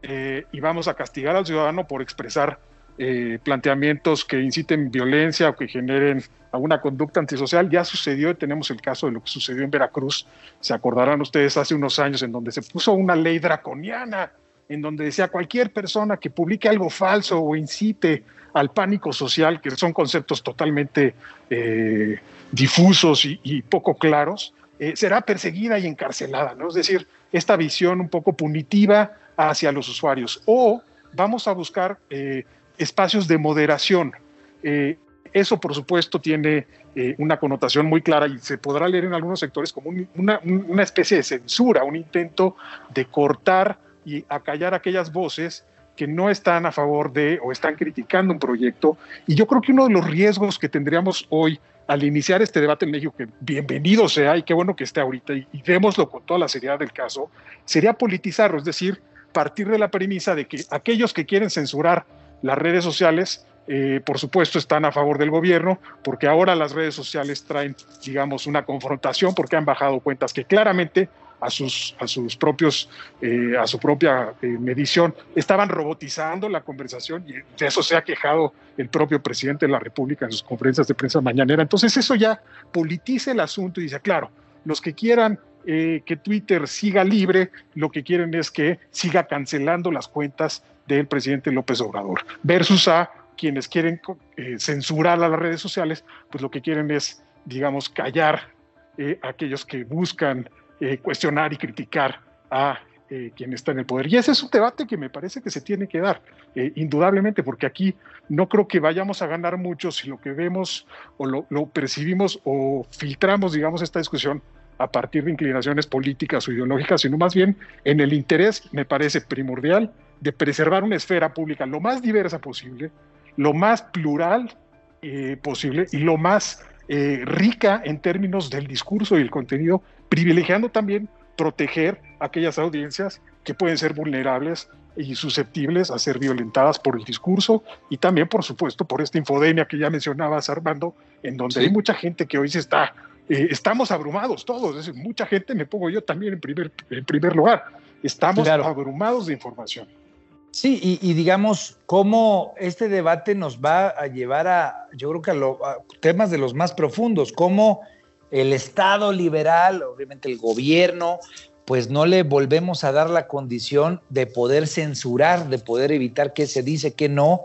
eh, y vamos a castigar al ciudadano por expresar eh, planteamientos que inciten violencia o que generen alguna conducta antisocial. Ya sucedió, y tenemos el caso de lo que sucedió en Veracruz. Se acordarán ustedes hace unos años en donde se puso una ley draconiana en donde decía cualquier persona que publique algo falso o incite al pánico social, que son conceptos totalmente eh, difusos y, poco claros, eh, será perseguida y encarcelada. Es decir, esta visión un poco punitiva hacia los usuarios. O vamos a buscar espacios de moderación. Eh, eso, por supuesto, tiene eh, una connotación muy clara y se podrá leer en algunos sectores como un, una, una especie de censura, un intento de cortar y acallar aquellas voces que no están a favor de o están criticando un proyecto. Y yo creo que uno de los riesgos que tendríamos hoy al iniciar este debate en México, que bienvenido sea y qué bueno que esté ahorita y, y démoslo con toda la seriedad del caso, sería politizarlo, es decir, partir de la premisa de que aquellos que quieren censurar las redes sociales, eh, por supuesto, están a favor del gobierno, porque ahora las redes sociales traen, digamos, una confrontación, porque han bajado cuentas que claramente a sus, a sus propios, eh, a su propia eh, medición, estaban robotizando la conversación y de eso se ha quejado el propio presidente de la República en sus conferencias de prensa mañanera. Entonces eso ya politiza el asunto y dice, claro, los que quieran eh, que Twitter siga libre, lo que quieren es que siga cancelando las cuentas del presidente López Obrador, versus a quienes quieren eh, censurar a las redes sociales, pues lo que quieren es, digamos, callar a aquellos que buscan eh, cuestionar y criticar a eh, quien está en el poder. Y ese es un debate que me parece que se tiene que dar, eh, indudablemente, porque aquí no creo que vayamos a ganar mucho si lo que vemos o lo, lo percibimos o filtramos, digamos, esta discusión a partir de inclinaciones políticas o ideológicas, sino más bien en el interés, me parece primordial, de preservar una esfera pública lo más diversa posible, lo más plural eh, posible y lo más eh, rica en términos del discurso y el contenido, privilegiando también proteger aquellas audiencias que pueden ser vulnerables y susceptibles a ser violentadas por el discurso y también, por supuesto, por esta infodemia que ya mencionabas, Armando, en donde hay mucha gente que hoy se está, eh, estamos abrumados todos, es decir, mucha gente, me pongo yo también en primer, en primer lugar, estamos Claro. abrumados de información. Sí, y, y digamos, cómo este debate nos va a llevar a, yo creo que a, lo- a temas de los más profundos, cómo el Estado liberal, obviamente el gobierno, pues no le volvemos a dar la condición de poder censurar, de poder evitar qué se dice, qué no.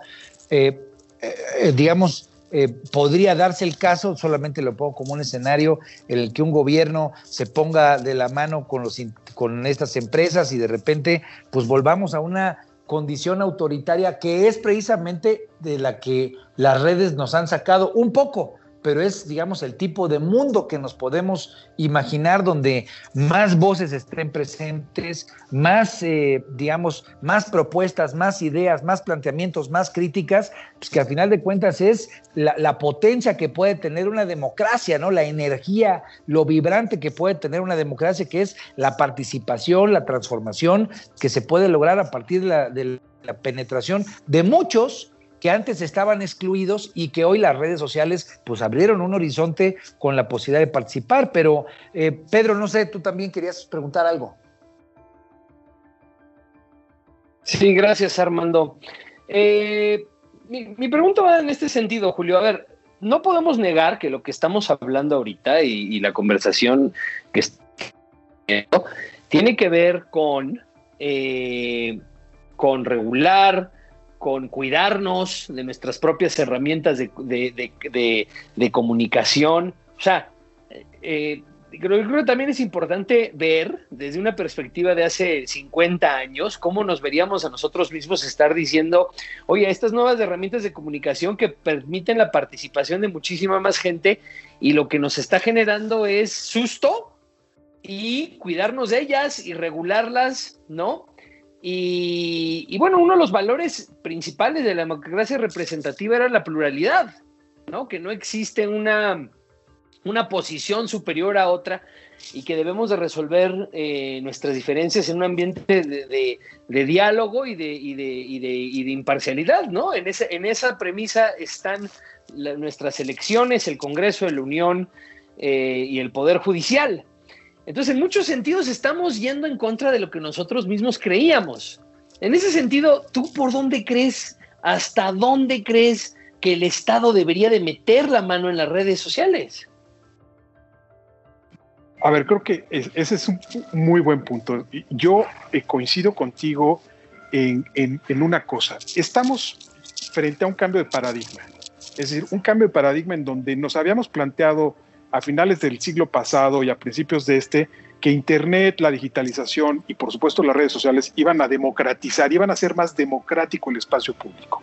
Eh, eh, digamos, eh, podría darse el caso, solamente lo pongo como un escenario, en el que un gobierno se ponga de la mano con, los, con estas empresas y de repente pues volvamos a una condición autoritaria que es precisamente de la que las redes nos han sacado un poco, pero es, digamos, el tipo de mundo que nos podemos imaginar donde más voces estén presentes, más, eh, digamos, más propuestas, más ideas, más planteamientos, más críticas, pues que al final de cuentas es la, potencia que puede tener una democracia, ¿no? La energía, lo vibrante que puede tener una democracia, que es la participación, la transformación que se puede lograr a partir de la penetración de muchos que antes estaban excluidos y que hoy las redes sociales pues abrieron un horizonte con la posibilidad de participar. Pero eh, Pedro, no sé, tú también querías preguntar algo. Sí, gracias Armando. Eh, mi, pregunta va en este sentido, Julio. A ver, no podemos negar que lo que estamos hablando ahorita y, y la conversación que está tiene que ver con, eh, con regular, con cuidarnos de nuestras propias herramientas de, de- de- comunicación. O sea, eh, creo, creo que también es importante ver desde una perspectiva de hace 50 años cómo nos veríamos a nosotros mismos estar diciendo, oye, estas nuevas herramientas de comunicación que permiten la participación de muchísima más gente y lo que nos está generando es susto y cuidarnos de ellas y regularlas, ¿no? Y, bueno, uno de los valores principales de la democracia representativa era la pluralidad, ¿no? Que no existe una, una posición superior a otra y que debemos de resolver eh, nuestras diferencias en un ambiente de, diálogo y de, y, y, de, y de imparcialidad, ¿no? En, ese, en esa premisa están nuestras elecciones, el Congreso la Unión eh, y el Poder Judicial. Entonces, en muchos sentidos estamos yendo en contra de lo que nosotros mismos creíamos. En ese sentido, ¿tú por dónde crees, hasta dónde crees que el Estado debería de meter la mano en las redes sociales? A ver, creo que es- ese es un muy buen punto. Yo eh, coincido contigo en, en- en una cosa. Estamos frente a un cambio de paradigma. Es decir, un cambio de paradigma en donde nos habíamos planteado a finales del siglo pasado y a principios de este que Internet, la digitalización y por supuesto las redes sociales iban a democratizar, iban a hacer más democrático el espacio público,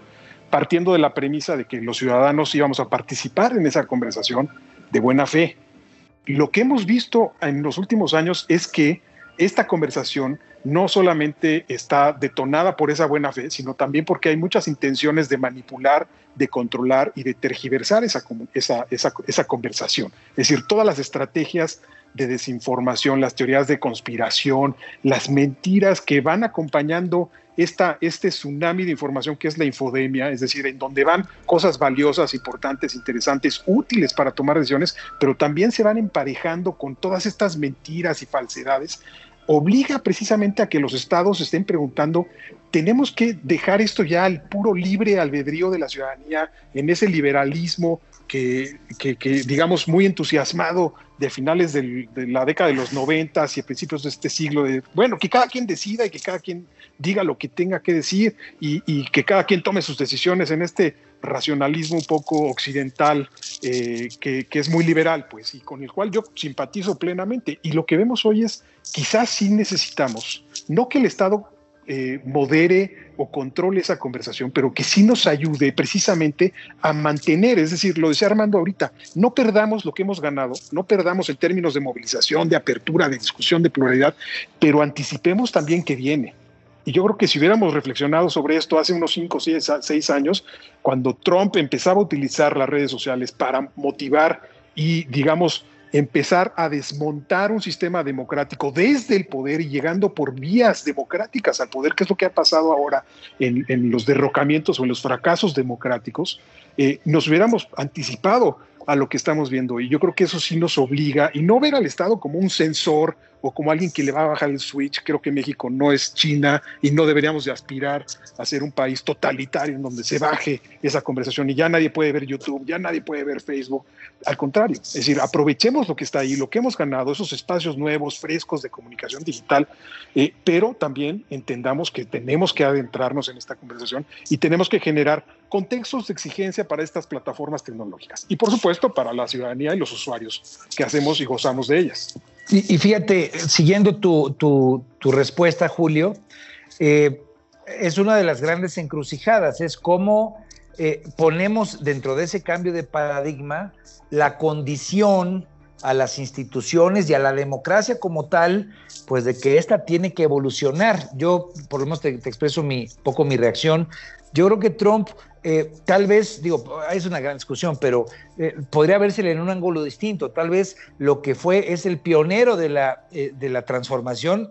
partiendo de la premisa de que los ciudadanos íbamos a participar en esa conversación de buena fe. Lo que hemos visto en los últimos años es que esta conversación no solamente está detonada por esa buena fe, sino también porque hay muchas intenciones de manipular, de controlar y de tergiversar esa, esa, esa conversación. Es decir, todas las estrategias de desinformación, las teorías de conspiración, las mentiras que van acompañando esta, este tsunami de información que es la infodemia, es decir, en donde van cosas valiosas, importantes, interesantes, útiles para tomar decisiones, pero también se van emparejando con todas estas mentiras y falsedades, obliga precisamente a que los estados estén preguntando, tenemos que dejar esto ya al puro libre albedrío de la ciudadanía, en ese liberalismo que, digamos, muy entusiasmado de finales de la década de los noventas y a principios de este siglo, de, bueno, que cada quien decida y que cada quien diga lo que tenga que decir y, que cada quien tome sus decisiones en este racionalismo un poco occidental eh, que, es muy liberal, pues, y con el cual yo simpatizo plenamente. Y lo que vemos hoy es, quizás sí necesitamos no que el Estado eh, modere o controle esa conversación, pero que sí nos ayude precisamente a mantener, es decir, lo decía Armando ahorita, no perdamos lo que hemos ganado, no perdamos en términos de movilización, de apertura, de discusión, de pluralidad, pero anticipemos también que viene. Y yo creo que si hubiéramos reflexionado sobre esto hace unos 5 o 6 años, cuando Trump empezaba a utilizar las redes sociales para motivar y, digamos, empezar a desmontar un sistema democrático desde el poder y llegando por vías democráticas al poder, que es lo que ha pasado ahora en, los derrocamientos o en los fracasos democráticos, eh, nos hubiéramos anticipado a lo que estamos viendo. Y yo creo que eso sí nos obliga y no ver al Estado como un censor o como alguien que le va a bajar el switch. Creo que México no es China y no deberíamos de aspirar a ser un país totalitario en donde se baje esa conversación y ya nadie puede ver YouTube, ya nadie puede ver Facebook. Al contrario, es decir, aprovechemos lo que está ahí, lo que hemos ganado, esos espacios nuevos, frescos de comunicación digital, eh, pero también entendamos que tenemos que adentrarnos en esta conversación y tenemos que generar contextos de exigencia para estas plataformas tecnológicas y por supuesto para la ciudadanía y los usuarios que hacemos y gozamos de ellas. Y, fíjate, siguiendo tu, respuesta, Julio, eh, es una de las grandes encrucijadas, es cómo eh, ponemos dentro de ese cambio de paradigma la condición a las instituciones y a la democracia como tal, pues de que esta tiene que evolucionar. Yo, por lo menos, te, expreso mi, poco mi reacción. Yo creo que Trump, eh, tal vez, digo, es una gran discusión, pero eh, podría versele en un ángulo distinto. Tal vez lo que fue es el pionero de la, eh, de la transformación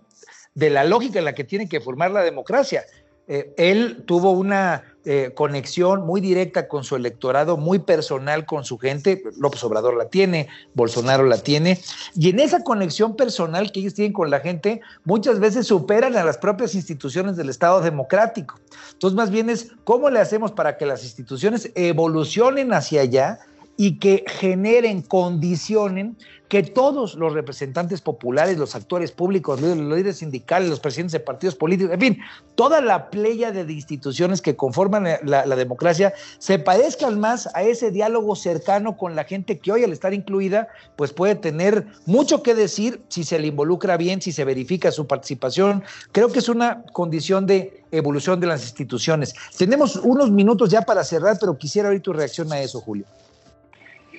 de la lógica en la que tiene que formar la democracia. él tuvo una eh, conexión muy directa con su electorado, muy personal con su gente. López Obrador la tiene, Bolsonaro la tiene. Y en esa conexión personal que ellos tienen con la gente, muchas veces superan a las propias instituciones del Estado democrático. Entonces, más bien es cómo le hacemos para que las instituciones evolucionen hacia allá y que generen, condicionen que todos los representantes populares, los actores públicos, los líderes sindicales, los presidentes de partidos políticos, en fin, toda la playa de instituciones que conforman la, democracia se parezcan más a ese diálogo cercano con la gente que hoy al estar incluida, pues puede tener mucho que decir si se le involucra bien, si se verifica su participación. Creo que es una condición de evolución de las instituciones. Tenemos unos minutos ya para cerrar, pero quisiera oír tu reacción a eso, Julio.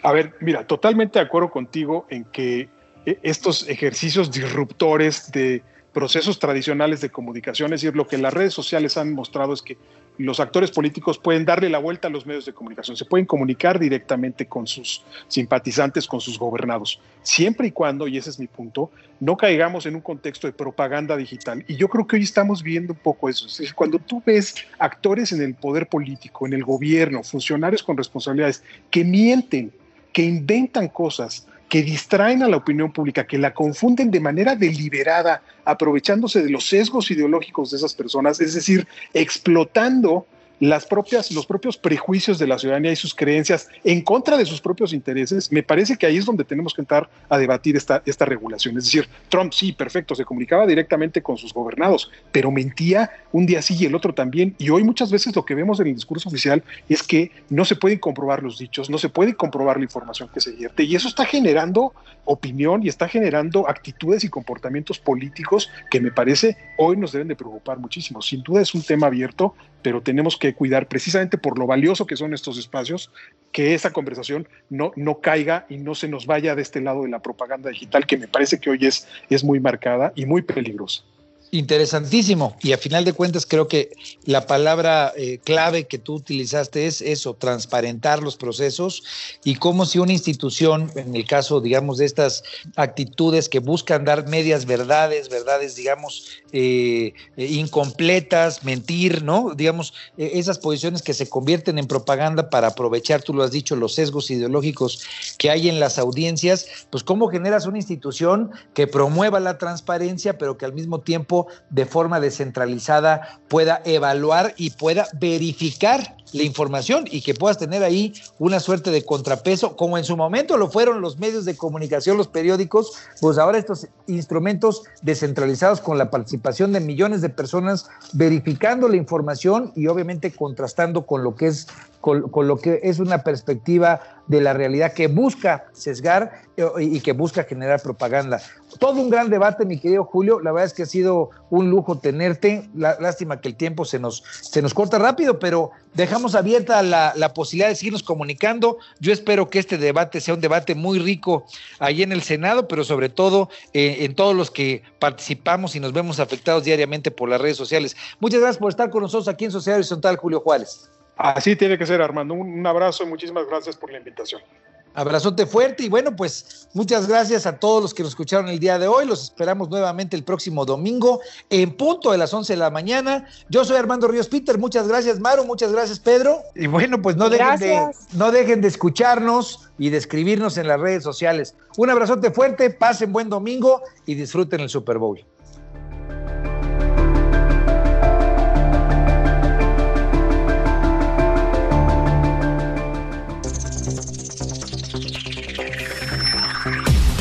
A ver, mira, totalmente de acuerdo contigo en que eh, estos ejercicios disruptores de procesos tradicionales de comunicación, es decir, lo que las redes sociales han mostrado es que los actores políticos pueden darle la vuelta a los medios de comunicación, se pueden comunicar directamente con sus simpatizantes, con sus gobernados, siempre y cuando, y ese es mi punto, no caigamos en un contexto de propaganda digital. Y yo creo que hoy estamos viendo un poco eso. Es decir, cuando tú ves actores en el poder político, en el gobierno, funcionarios con responsabilidades, que mienten, que inventan cosas, que distraen a la opinión pública, que la confunden de manera deliberada, aprovechándose de los sesgos ideológicos de esas personas, es decir, explotando las propias, los propios prejuicios de la ciudadanía y sus creencias en contra de sus propios intereses, me parece que ahí es donde tenemos que entrar a debatir esta, esta regulación. Es decir, Trump sí, perfecto, se comunicaba directamente con sus gobernados, pero mentía un día sí y el otro también. Y hoy muchas veces lo que vemos en el discurso oficial es que no se pueden comprobar los dichos, no se puede comprobar la información que se vierte. Y eso está generando opinión y está generando actitudes y comportamientos políticos que me parece hoy nos deben de preocupar muchísimo. Sin duda es un tema abierto, pero tenemos que cuidar precisamente por lo valioso que son estos espacios, que esa conversación no, no caiga y no se nos vaya de este lado de la propaganda digital, que me parece que hoy es, es muy marcada y muy peligrosa. Interesantísimo. Y a final de cuentas creo que la palabra eh, clave que tú utilizaste es eso, transparentar los procesos y como si una institución, en el caso, digamos, de estas actitudes que buscan dar medias verdades, verdades, digamos, eh, incompletas, mentir, ¿no? Digamos, esas posiciones que se convierten en propaganda para aprovechar, tú lo has dicho, los sesgos ideológicos que hay en las audiencias, pues cómo generas una institución que promueva la transparencia, pero que al mismo tiempo de forma descentralizada pueda evaluar y pueda verificar la información y que puedas tener ahí una suerte de contrapeso, como en su momento lo fueron los medios de comunicación, los periódicos, pues ahora estos instrumentos descentralizados con la participación de millones de personas verificando la información y obviamente contrastando con lo que es con, lo que es una perspectiva de la realidad que busca sesgar eh, y que busca generar propaganda. Todo un gran debate, mi querido Julio. La verdad es que ha sido un lujo tenerte. Lástima que el tiempo se nos, se nos corta rápido, pero dejamos abierta la, la posibilidad de seguirnos comunicando. Yo espero que este debate sea un debate muy rico ahí en el Senado, pero sobre todo eh, en todos los que participamos y nos vemos afectados diariamente por las redes sociales. Muchas gracias por estar con nosotros aquí en Sociedad Horizontal, Julio Juárez. Así tiene que ser, Armando. Un, un abrazo y muchísimas gracias por la invitación. Abrazote fuerte y bueno, pues muchas gracias a todos los que nos escucharon el día de hoy. Los esperamos nuevamente el próximo domingo en punto de las 11 de la mañana. Yo soy Armando Ríos Peter. Muchas gracias, Maru. Muchas gracias, Pedro. Y bueno, pues no dejen, de, no dejen de escucharnos y de escribirnos en las redes sociales. Un abrazote fuerte, pasen buen domingo y disfruten el Super Bowl.